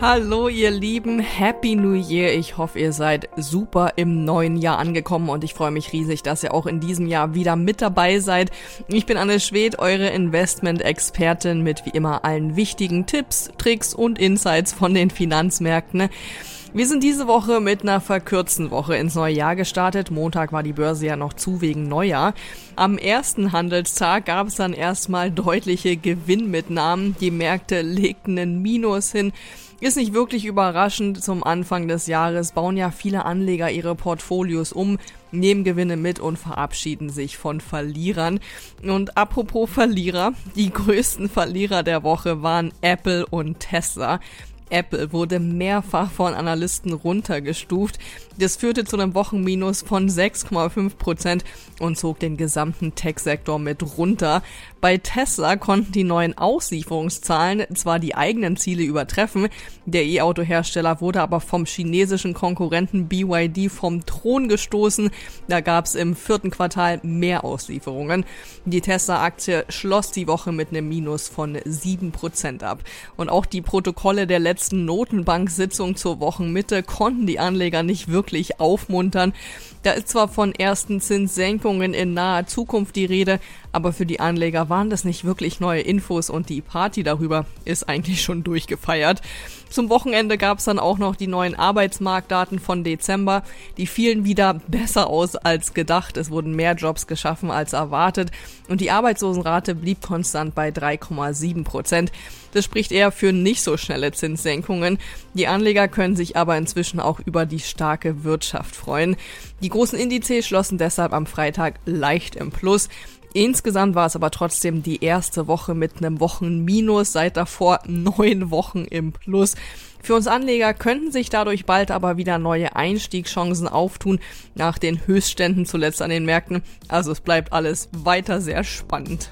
Hallo ihr Lieben, Happy New Year. Ich hoffe, ihr seid super im neuen Jahr angekommen und ich freue mich riesig, dass ihr auch in diesem Jahr wieder mit dabei seid. Ich bin Anne Schwed, eure Investment-Expertin mit wie immer allen wichtigen Tipps, Tricks und Insights von den Finanzmärkten. Wir sind diese Woche mit einer verkürzten Woche ins neue Jahr gestartet. Montag war die Börse ja noch zu wegen Neujahr. Am ersten Handelstag gab es dann erstmal deutliche Gewinnmitnahmen. Die Märkte legten einen Minus hin. Ist nicht wirklich überraschend. Zum Anfang des Jahres bauen ja viele Anleger ihre Portfolios um, nehmen Gewinne mit und verabschieden sich von Verlierern. Und apropos Verlierer, die größten Verlierer der Woche waren Apple und Tesla. Apple wurde mehrfach von Analysten runtergestuft. Das führte zu einem Wochenminus von 6,5 Prozent und zog den gesamten Tech-Sektor mit runter. Bei Tesla konnten die neuen Auslieferungszahlen zwar die eigenen Ziele übertreffen, der E-Auto-Hersteller wurde aber vom chinesischen Konkurrenten BYD vom Thron gestoßen. Da gab es im vierten Quartal mehr Auslieferungen. Die Tesla-Aktie schloss die Woche mit einem Minus von 7 Prozent ab. Und auch die Protokolle der letzten Notenbank-Sitzung zur Wochenmitte konnten die Anleger nicht wirklich aufmuntern. Da ist zwar von ersten Zinssenkungen in naher Zukunft die Rede, aber für die Anleger waren das nicht wirklich neue Infos und die Party darüber ist eigentlich schon durchgefeiert. Zum Wochenende gab es dann auch noch die neuen Arbeitsmarktdaten von Dezember. Die fielen wieder besser aus als gedacht. Es wurden mehr Jobs geschaffen als erwartet und die Arbeitslosenrate blieb konstant bei 3,7 Prozent. Das spricht eher für nicht so schnelle Zinssenkungen. Die Anleger können sich aber inzwischen auch über die starke Wirtschaft freuen. Die großen Indizes schlossen deshalb am Freitag leicht im Plus. Insgesamt war es aber trotzdem die erste Woche mit einem Wochenminus, seit davor neun Wochen im Plus. Für uns Anleger könnten sich dadurch bald aber wieder neue Einstiegschancen auftun, nach den Höchstständen zuletzt an den Märkten. Also es bleibt alles weiter sehr spannend.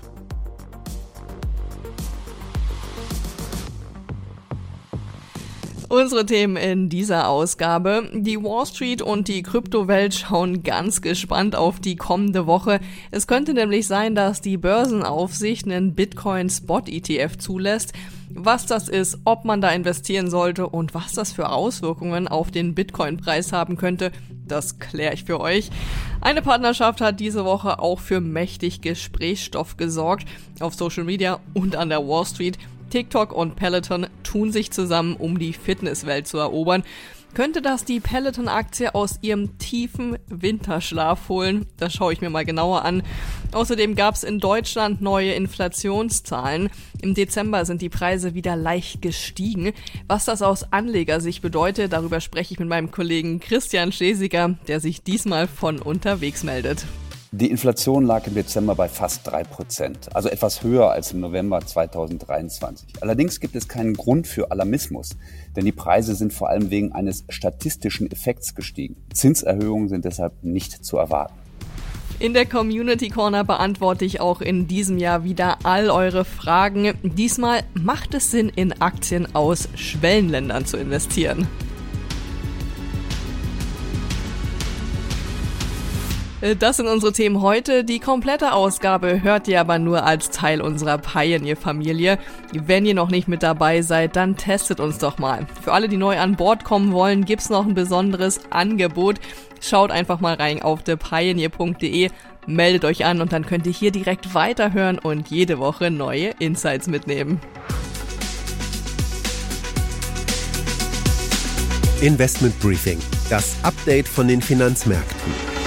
Unsere Themen in dieser Ausgabe. Die Wall Street und die Kryptowelt schauen ganz gespannt auf die kommende Woche. Es könnte nämlich sein, dass die Börsenaufsicht einen Bitcoin Spot ETF zulässt. Was das ist, ob man da investieren sollte und was das für Auswirkungen auf den Bitcoin-Preis haben könnte, das kläre ich für euch. Eine Partnerschaft hat diese Woche auch für mächtig Gesprächsstoff gesorgt auf Social Media und an der Wall Street. TikTok und Peloton tun sich zusammen, um die Fitnesswelt zu erobern. Könnte das die Peloton-Aktie aus ihrem tiefen Winterschlaf holen? Das schaue ich mir mal genauer an. Außerdem gab es in Deutschland neue Inflationszahlen. Im Dezember sind die Preise wieder leicht gestiegen. Was das aus Anlegersicht bedeutet, darüber spreche ich mit meinem Kollegen Christian Schlesiger, der sich diesmal von unterwegs meldet. Die Inflation lag im Dezember bei fast drei Prozent, also etwas höher als im November 2023. Allerdings gibt es keinen Grund für Alarmismus, denn die Preise sind vor allem wegen eines statistischen Effekts gestiegen. Zinserhöhungen sind deshalb nicht zu erwarten. In der Community Corner beantworte ich auch in diesem Jahr wieder all eure Fragen. Diesmal macht es Sinn, in Aktien aus Schwellenländern zu investieren. Das sind unsere Themen heute. Die komplette Ausgabe hört ihr aber nur als Teil unserer Pioneer-Familie. Wenn ihr noch nicht mit dabei seid, dann testet uns doch mal. Für alle, die neu an Bord kommen wollen, gibt's noch ein besonderes Angebot. Schaut einfach mal rein auf thepioneer.de, meldet euch an und dann könnt ihr hier direkt weiterhören und jede Woche neue Insights mitnehmen. Investment Briefing, das Update von den Finanzmärkten.